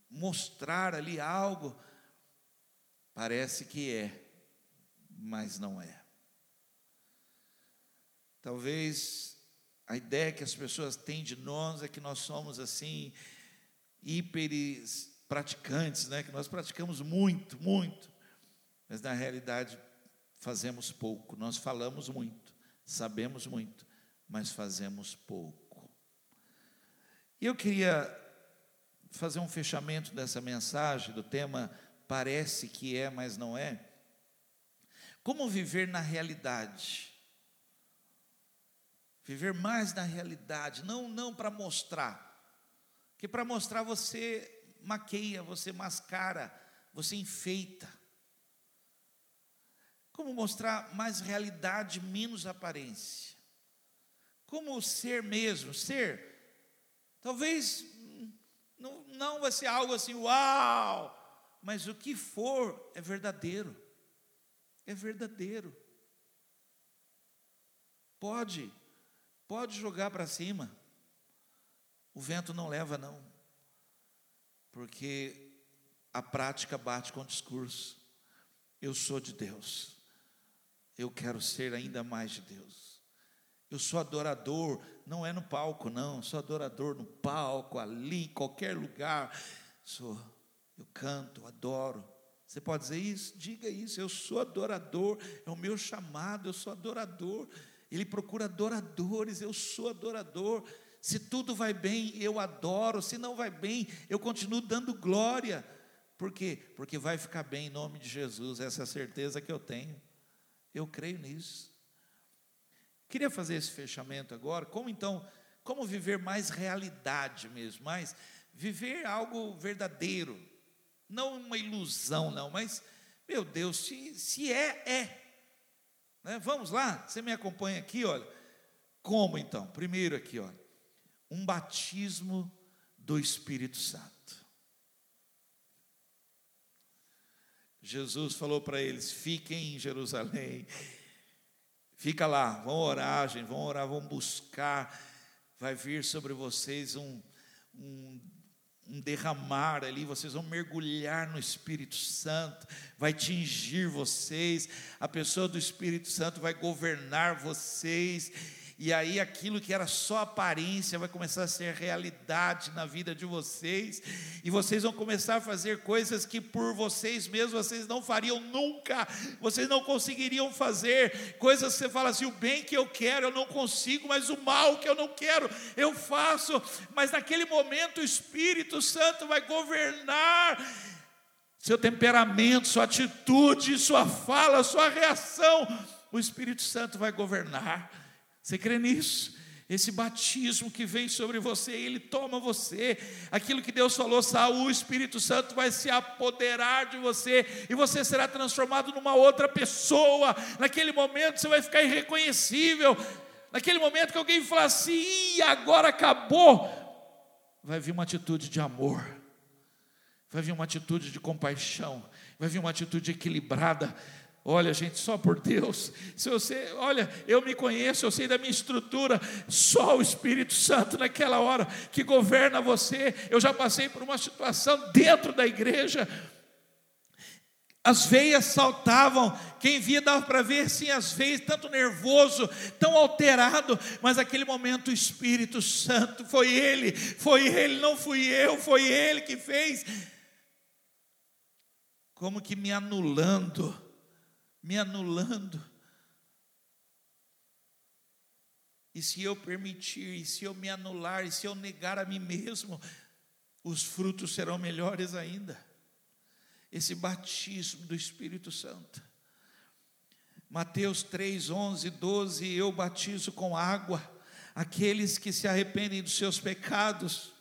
Speaker 1: mostrar ali algo Parece que é, mas não é. Talvez a ideia que as pessoas têm de nós é que nós somos assim, hiper praticantes, né? Que nós praticamos muito, muito, mas na realidade fazemos pouco. Nós falamos muito, sabemos muito, mas fazemos pouco. E eu queria fazer um fechamento dessa mensagem do tema parece que é, mas não é. Como viver na realidade? Viver mais na realidade, não não para mostrar. Que para mostrar você maqueia, você mascara, você enfeita. Como mostrar mais realidade, menos aparência. Como ser mesmo, ser. Talvez não, não vai ser algo assim, uau, mas o que for é verdadeiro. É verdadeiro. Pode, pode jogar para cima. O vento não leva, não. Porque a prática bate com o discurso. Eu sou de Deus. Eu quero ser ainda mais de Deus. Eu sou adorador, não é no palco, não. Sou adorador no palco, ali, em qualquer lugar. Sou. Eu canto, adoro. Você pode dizer isso? Diga isso. Eu sou adorador. É o meu chamado. Eu sou adorador. Ele procura adoradores. Eu sou adorador. Se tudo vai bem, eu adoro. Se não vai bem, eu continuo dando glória. Por quê? Porque vai ficar bem em nome de Jesus. Essa é a certeza que eu tenho. Eu creio nisso. Queria fazer esse fechamento agora. Como então, como viver mais realidade mesmo, mais viver algo verdadeiro, não uma ilusão, não, mas, meu Deus, se, se é, é. Né? Vamos lá, você me acompanha aqui, olha. Como então? Primeiro aqui, olha um batismo do Espírito Santo. Jesus falou para eles: fiquem em Jerusalém, fica lá, vão orar, gente, vão orar, vão buscar, vai vir sobre vocês um, um, um derramar ali, vocês vão mergulhar no Espírito Santo, vai tingir vocês, a pessoa do Espírito Santo vai governar vocês e aí aquilo que era só aparência vai começar a ser realidade na vida de vocês, e vocês vão começar a fazer coisas que por vocês mesmos vocês não fariam nunca, vocês não conseguiriam fazer, coisas que você fala assim: o bem que eu quero eu não consigo, mas o mal que eu não quero eu faço, mas naquele momento o Espírito Santo vai governar seu temperamento, sua atitude, sua fala, sua reação, o Espírito Santo vai governar. Você crê nisso? Esse batismo que vem sobre você, ele toma você. Aquilo que Deus falou, Saul, o Espírito Santo vai se apoderar de você e você será transformado numa outra pessoa. Naquele momento você vai ficar irreconhecível. Naquele momento que alguém falar assim, agora acabou, vai vir uma atitude de amor. Vai vir uma atitude de compaixão, vai vir uma atitude equilibrada, Olha, gente, só por Deus. Se você, olha, eu me conheço, eu sei da minha estrutura. Só o Espírito Santo naquela hora que governa você. Eu já passei por uma situação dentro da igreja. As veias saltavam, quem via dava para ver sim as veias, tanto nervoso, tão alterado, mas naquele momento o Espírito Santo foi Ele, foi Ele, não fui eu, foi Ele que fez, como que me anulando, me anulando. E se eu permitir, e se eu me anular, e se eu negar a mim mesmo, os frutos serão melhores ainda. Esse batismo do Espírito Santo. Mateus 3, 11, 12: Eu batizo com água aqueles que se arrependem dos seus pecados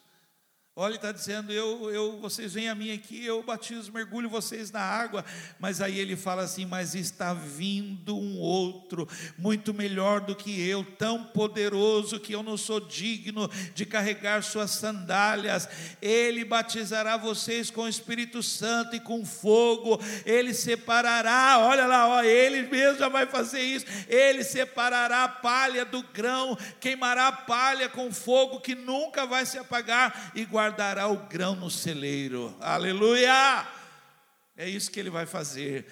Speaker 1: Olha, está dizendo, eu, eu, vocês vêm a mim aqui, eu batizo, mergulho vocês na água. Mas aí ele fala assim: Mas está vindo um outro, muito melhor do que eu, tão poderoso que eu não sou digno de carregar suas sandálias. Ele batizará vocês com o Espírito Santo e com fogo. Ele separará, olha lá, ó, ele mesmo já vai fazer isso. Ele separará a palha do grão, queimará a palha com fogo que nunca vai se apagar, e guardará o grão no celeiro. Aleluia! É isso que ele vai fazer.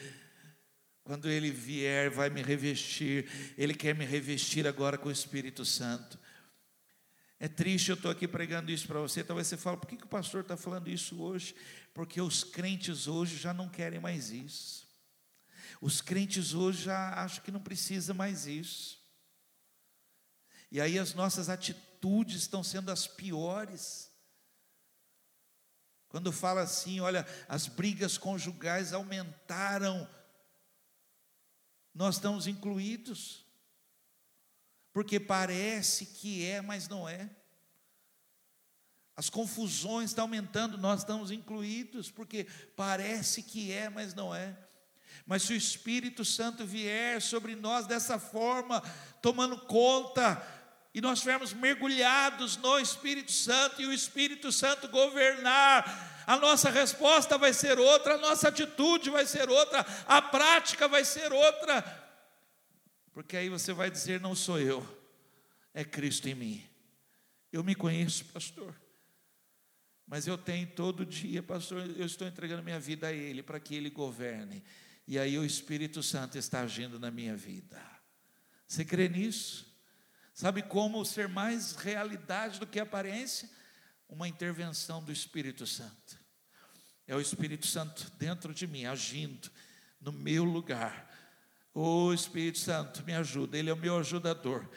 Speaker 1: Quando ele vier, vai me revestir. Ele quer me revestir agora com o Espírito Santo. É triste, eu estou aqui pregando isso para você. Talvez você fale, por que, que o pastor está falando isso hoje? Porque os crentes hoje já não querem mais isso. Os crentes hoje já acham que não precisa mais isso. E aí as nossas atitudes estão sendo as piores. Quando fala assim, olha, as brigas conjugais aumentaram, nós estamos incluídos, porque parece que é, mas não é. As confusões estão aumentando, nós estamos incluídos, porque parece que é, mas não é. Mas se o Espírito Santo vier sobre nós dessa forma, tomando conta, e nós estivermos mergulhados no Espírito Santo e o Espírito Santo governar, a nossa resposta vai ser outra, a nossa atitude vai ser outra, a prática vai ser outra, porque aí você vai dizer: não sou eu, é Cristo em mim. Eu me conheço, pastor, mas eu tenho todo dia, pastor, eu estou entregando minha vida a Ele para que Ele governe, e aí o Espírito Santo está agindo na minha vida. Você crê nisso? Sabe como ser mais realidade do que aparência? Uma intervenção do Espírito Santo. É o Espírito Santo dentro de mim, agindo no meu lugar. O oh, Espírito Santo me ajuda, Ele é o meu ajudador.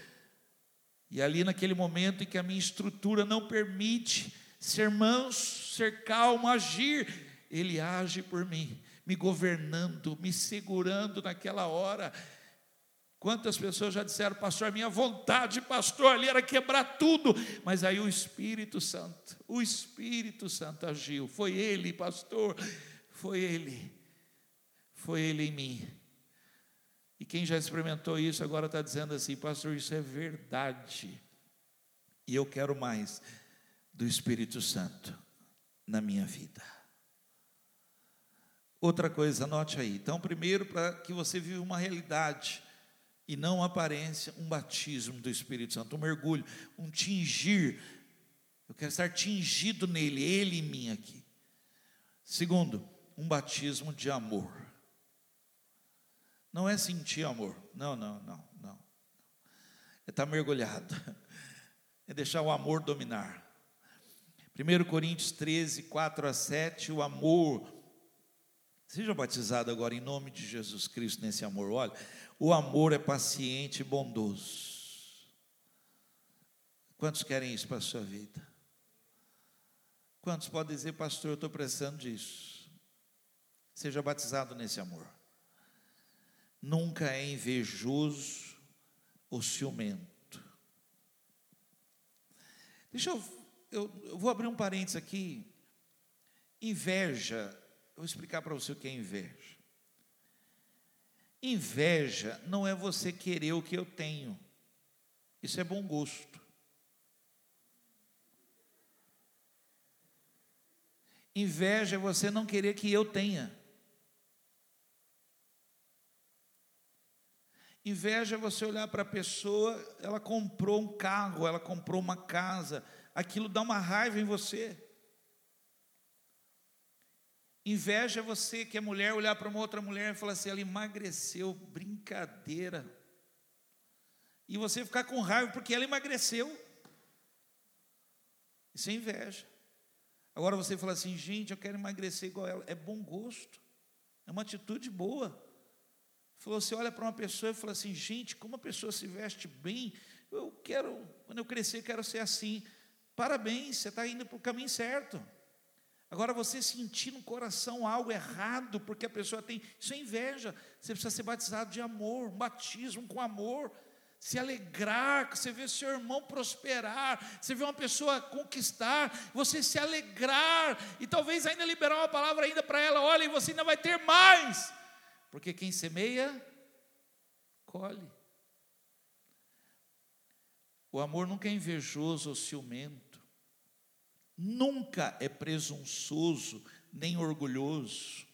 Speaker 1: E ali naquele momento em que a minha estrutura não permite ser manso, ser calmo, agir, Ele age por mim, me governando, me segurando naquela hora Quantas pessoas já disseram, pastor, minha vontade, pastor, ali era quebrar tudo, mas aí o Espírito Santo, o Espírito Santo agiu, foi Ele, pastor, foi Ele, foi Ele em mim. E quem já experimentou isso agora está dizendo assim, pastor, isso é verdade, e eu quero mais do Espírito Santo na minha vida. Outra coisa, anote aí. Então, primeiro, para que você viva uma realidade e não aparência, um batismo do Espírito Santo, um mergulho, um tingir. Eu quero estar tingido nele, ele em mim aqui. Segundo, um batismo de amor. Não é sentir amor, não, não, não, não. É estar mergulhado, é deixar o amor dominar. 1 Coríntios 13, 4 a 7, o amor. Seja batizado agora em nome de Jesus Cristo nesse amor. Olha, o amor é paciente e bondoso. Quantos querem isso para a sua vida? Quantos podem dizer, pastor, eu estou precisando disso? Seja batizado nesse amor. Nunca é invejoso ou ciumento. Deixa eu, eu, eu vou abrir um parênteses aqui. Inveja, eu vou explicar para você o que é inveja. Inveja não é você querer o que eu tenho. Isso é bom gosto. Inveja é você não querer que eu tenha. Inveja é você olhar para a pessoa, ela comprou um carro, ela comprou uma casa, aquilo dá uma raiva em você. Inveja é você que é mulher olhar para uma outra mulher e falar assim: ela emagreceu, brincadeira. E você ficar com raiva porque ela emagreceu. Isso é inveja. Agora você fala assim: gente, eu quero emagrecer igual ela. É bom gosto, é uma atitude boa. Você olha para uma pessoa e fala assim: gente, como a pessoa se veste bem, eu quero, quando eu crescer, quero ser assim. Parabéns, você está indo para o caminho certo. Agora, você sentir no coração algo errado, porque a pessoa tem, isso é inveja. Você precisa ser batizado de amor, um batismo com amor. Se alegrar, você vê seu irmão prosperar, você vê uma pessoa conquistar, você se alegrar, e talvez ainda liberar uma palavra ainda para ela, olha, e você ainda vai ter mais, porque quem semeia, colhe. O amor nunca é invejoso ou ciumento nunca é presunçoso nem orgulhoso,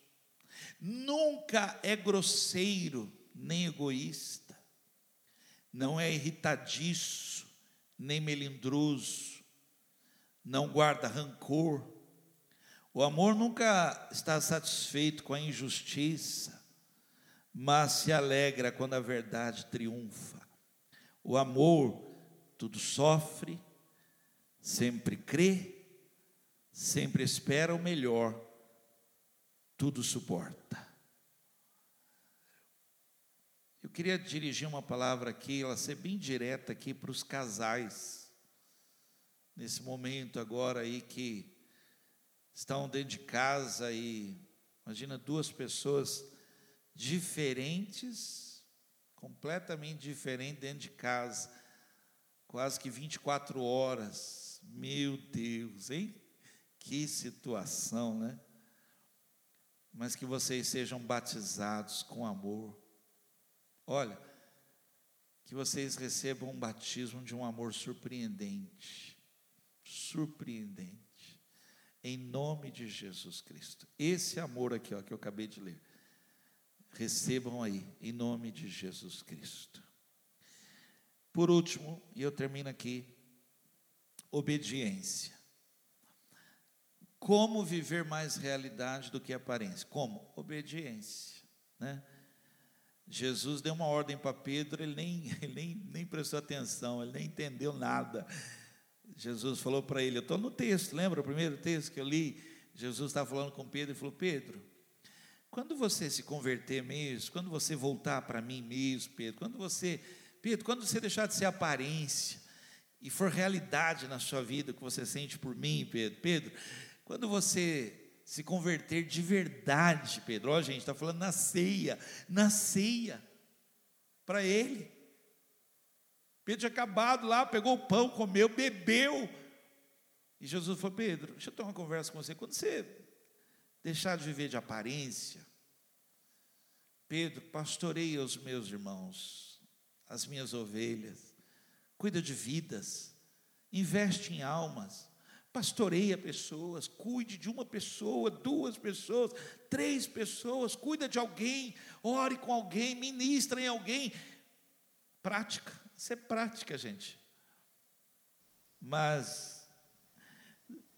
Speaker 1: nunca é grosseiro nem egoísta, não é irritadiço nem melindroso, não guarda rancor. O amor nunca está satisfeito com a injustiça, mas se alegra quando a verdade triunfa. O amor tudo sofre, sempre crê, sempre espera o melhor, tudo suporta. Eu queria dirigir uma palavra aqui, ela ser bem direta aqui para os casais. Nesse momento agora aí que estão dentro de casa e imagina duas pessoas diferentes, completamente diferentes dentro de casa, quase que 24 horas. Meu Deus, hein? Que situação, né? Mas que vocês sejam batizados com amor. Olha, que vocês recebam um batismo de um amor surpreendente. Surpreendente em nome de Jesus Cristo. Esse amor aqui, ó, que eu acabei de ler, recebam aí, em nome de Jesus Cristo. Por último, e eu termino aqui, obediência. Como viver mais realidade do que aparência? Como? Obediência, né? Jesus deu uma ordem para Pedro, ele nem, ele nem, nem prestou atenção, ele nem entendeu nada. Jesus falou para ele, eu estou no texto, lembra o primeiro texto que eu li? Jesus estava falando com Pedro e falou: Pedro, quando você se converter mesmo, quando você voltar para mim mesmo, Pedro, quando você, Pedro, quando você deixar de ser aparência e for realidade na sua vida que você sente por mim, Pedro, Pedro, quando você se converter de verdade, Pedro, ó, gente, está falando na ceia, na ceia, para Ele. Pedro tinha acabado lá, pegou o pão, comeu, bebeu. E Jesus falou: Pedro, deixa eu ter uma conversa com você. Quando você deixar de viver de aparência, Pedro, pastoreia os meus irmãos, as minhas ovelhas, cuida de vidas, investe em almas, pastoreia pessoas, cuide de uma pessoa, duas pessoas, três pessoas, cuida de alguém, ore com alguém, ministra em alguém. Prática. Isso é prática, gente. Mas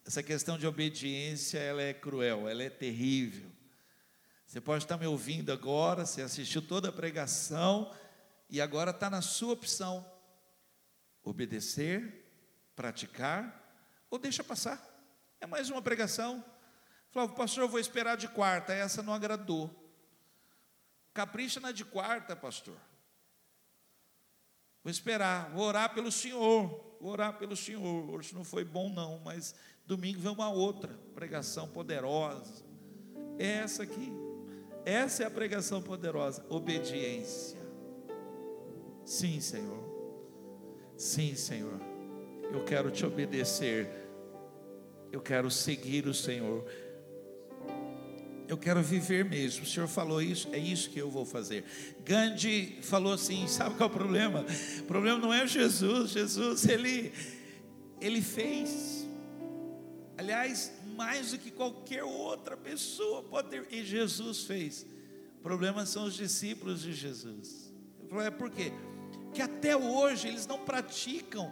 Speaker 1: essa questão de obediência, ela é cruel, ela é terrível. Você pode estar me ouvindo agora, você assistiu toda a pregação e agora está na sua opção: obedecer, praticar ou deixa passar. É mais uma pregação. Falava, pastor, eu vou esperar de quarta, essa não agradou. Capricha na de quarta, pastor. Vou esperar, vou orar pelo Senhor, vou orar pelo Senhor. Hoje não foi bom, não, mas domingo vem uma outra pregação poderosa. É essa aqui, essa é a pregação poderosa: obediência. Sim, Senhor, sim, Senhor, eu quero te obedecer, eu quero seguir o Senhor eu quero viver mesmo. O Senhor falou isso, é isso que eu vou fazer. Gandhi falou assim: sabe qual é o problema? O problema não é Jesus, Jesus, ele, ele fez. Aliás, mais do que qualquer outra pessoa pode ter, e Jesus fez. O problema são os discípulos de Jesus. Ele falou: é por quê? Que até hoje eles não praticam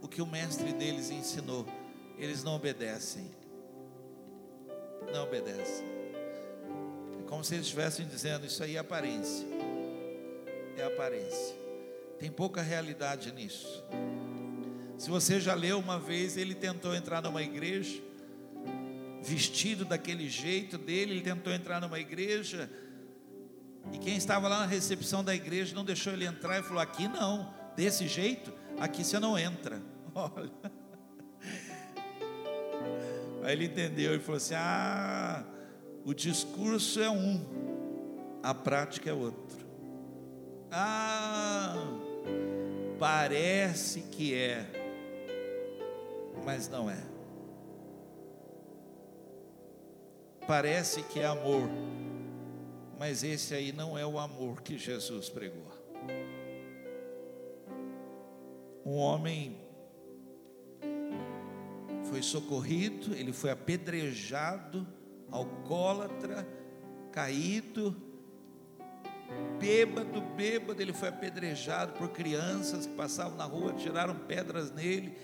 Speaker 1: o que o mestre deles ensinou, eles não obedecem não obedece. É como se eles estivessem dizendo: Isso aí é aparência. É aparência. Tem pouca realidade nisso. Se você já leu uma vez, ele tentou entrar numa igreja, vestido daquele jeito dele, ele tentou entrar numa igreja, e quem estava lá na recepção da igreja não deixou ele entrar e falou: Aqui não, desse jeito, aqui você não entra. Olha. Aí ele entendeu e falou assim: Ah, o discurso é um, a prática é outro. Ah, parece que é, mas não é. Parece que é amor, mas esse aí não é o amor que Jesus pregou. Um homem foi socorrido, ele foi apedrejado, alcoólatra, caído, bêbado, bêbado, ele foi apedrejado por crianças que passavam na rua, tiraram pedras nele,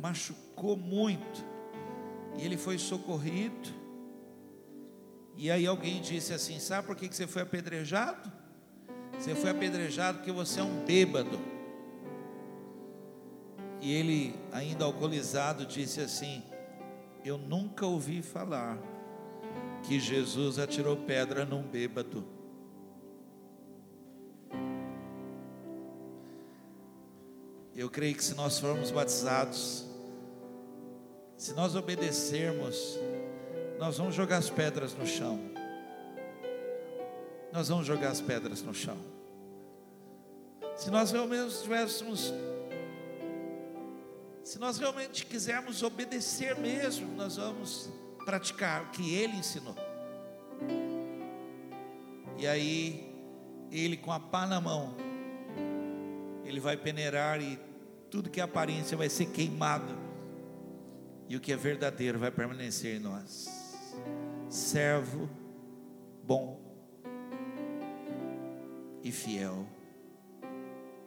Speaker 1: machucou muito. E ele foi socorrido. E aí alguém disse assim: Sabe por que você foi apedrejado? Você foi apedrejado porque você é um bêbado. E ele, ainda alcoolizado, disse assim: Eu nunca ouvi falar que Jesus atirou pedra num bêbado. Eu creio que se nós formos batizados, se nós obedecermos, nós vamos jogar as pedras no chão. Nós vamos jogar as pedras no chão. Se nós realmente tivéssemos, se nós realmente quisermos obedecer mesmo, nós vamos praticar o que ele ensinou. E aí, ele com a pá na mão, ele vai peneirar e tudo que é aparência vai ser queimado, e o que é verdadeiro vai permanecer em nós. Servo bom e fiel.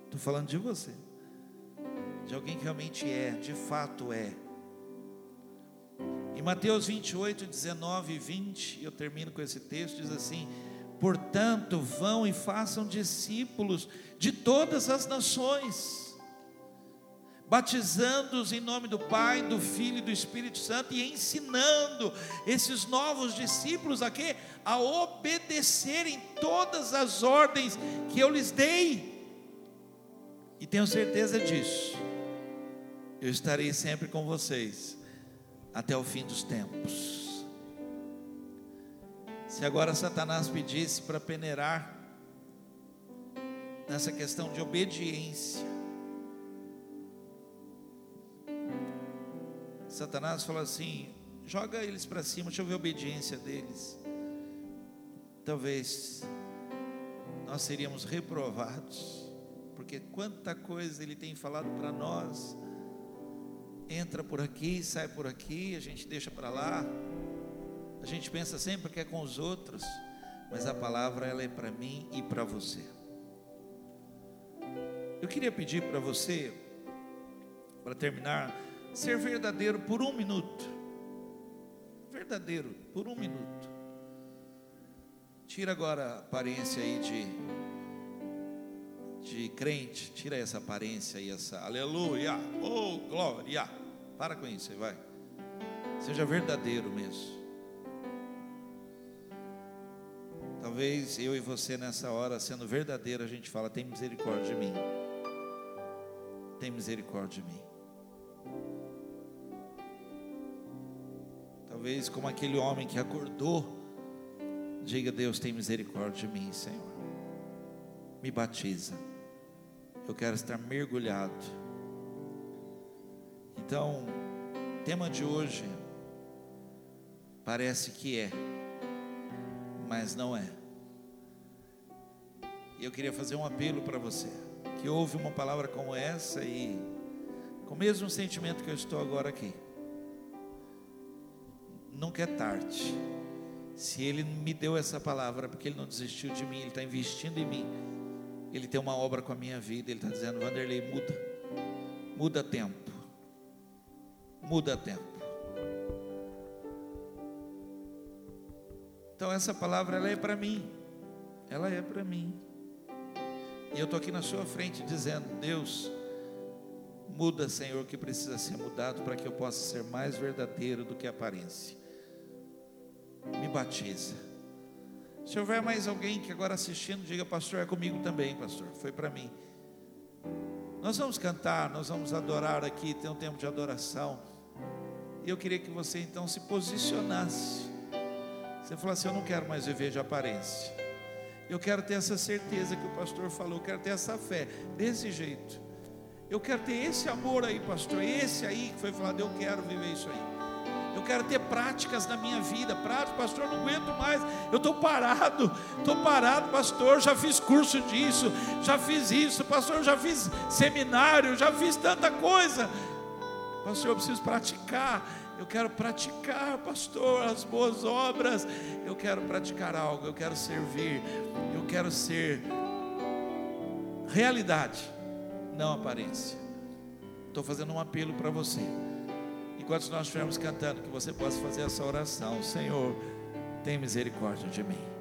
Speaker 1: Estou falando de você, de alguém que realmente é, de fato é. Em Mateus 28, 19 e 20, eu termino com esse texto, diz assim: Portanto, vão e façam discípulos de todas as nações, batizando-os em nome do Pai, do Filho e do Espírito Santo e ensinando esses novos discípulos a quê? A obedecerem todas as ordens que eu lhes dei. E tenho certeza disso. Eu estarei sempre com vocês até o fim dos tempos. Se agora Satanás pedisse para peneirar nessa questão de obediência, Satanás fala assim: joga eles para cima, deixa eu ver a obediência deles. Talvez nós seríamos reprovados, porque quanta coisa ele tem falado para nós, entra por aqui, sai por aqui, a gente deixa para lá. A gente pensa sempre que é com os outros, mas a palavra ela é para mim e para você. Eu queria pedir para você, para terminar, ser verdadeiro por um minuto. Verdadeiro por um minuto. Tira agora a aparência aí de de crente, tira essa aparência e essa aleluia, oh glória. Para com isso, vai. Seja verdadeiro mesmo. Talvez eu e você nessa hora, sendo verdadeiro, a gente fala: tem misericórdia de mim. Tem misericórdia de mim. Talvez como aquele homem que acordou, diga: Deus, tem misericórdia de mim, Senhor. Me batiza. Eu quero estar mergulhado. Então, tema de hoje parece que é, mas não é. E eu queria fazer um apelo para você, que ouve uma palavra como essa e com o mesmo sentimento que eu estou agora aqui. Nunca é tarde. Se Ele me deu essa palavra, porque Ele não desistiu de mim, Ele está investindo em mim. Ele tem uma obra com a minha vida. Ele está dizendo, Vanderlei, muda. Muda tempo. Muda tempo. Então essa palavra ela é para mim. Ela é para mim. E eu estou aqui na sua frente dizendo: Deus, muda, Senhor, o que precisa ser mudado para que eu possa ser mais verdadeiro do que aparência. Me batiza. Se houver mais alguém que agora assistindo, diga, pastor, é comigo também, pastor. Foi para mim. Nós vamos cantar, nós vamos adorar aqui, tem um tempo de adoração. E eu queria que você então se posicionasse. Você falasse, eu não quero mais viver de aparência. Eu quero ter essa certeza que o pastor falou, eu quero ter essa fé, desse jeito. Eu quero ter esse amor aí, pastor, esse aí que foi falado, eu quero viver isso aí. Quero ter práticas na minha vida, práticas, pastor, não aguento mais, eu estou parado, estou parado, pastor, já fiz curso disso, já fiz isso, pastor, já fiz seminário, já fiz tanta coisa. Pastor, eu preciso praticar. Eu quero praticar, pastor, as boas obras. Eu quero praticar algo, eu quero servir. Eu quero ser realidade, não aparência. Estou fazendo um apelo para você. Enquanto nós estivermos cantando, que você possa fazer essa oração: Senhor, tem misericórdia de mim.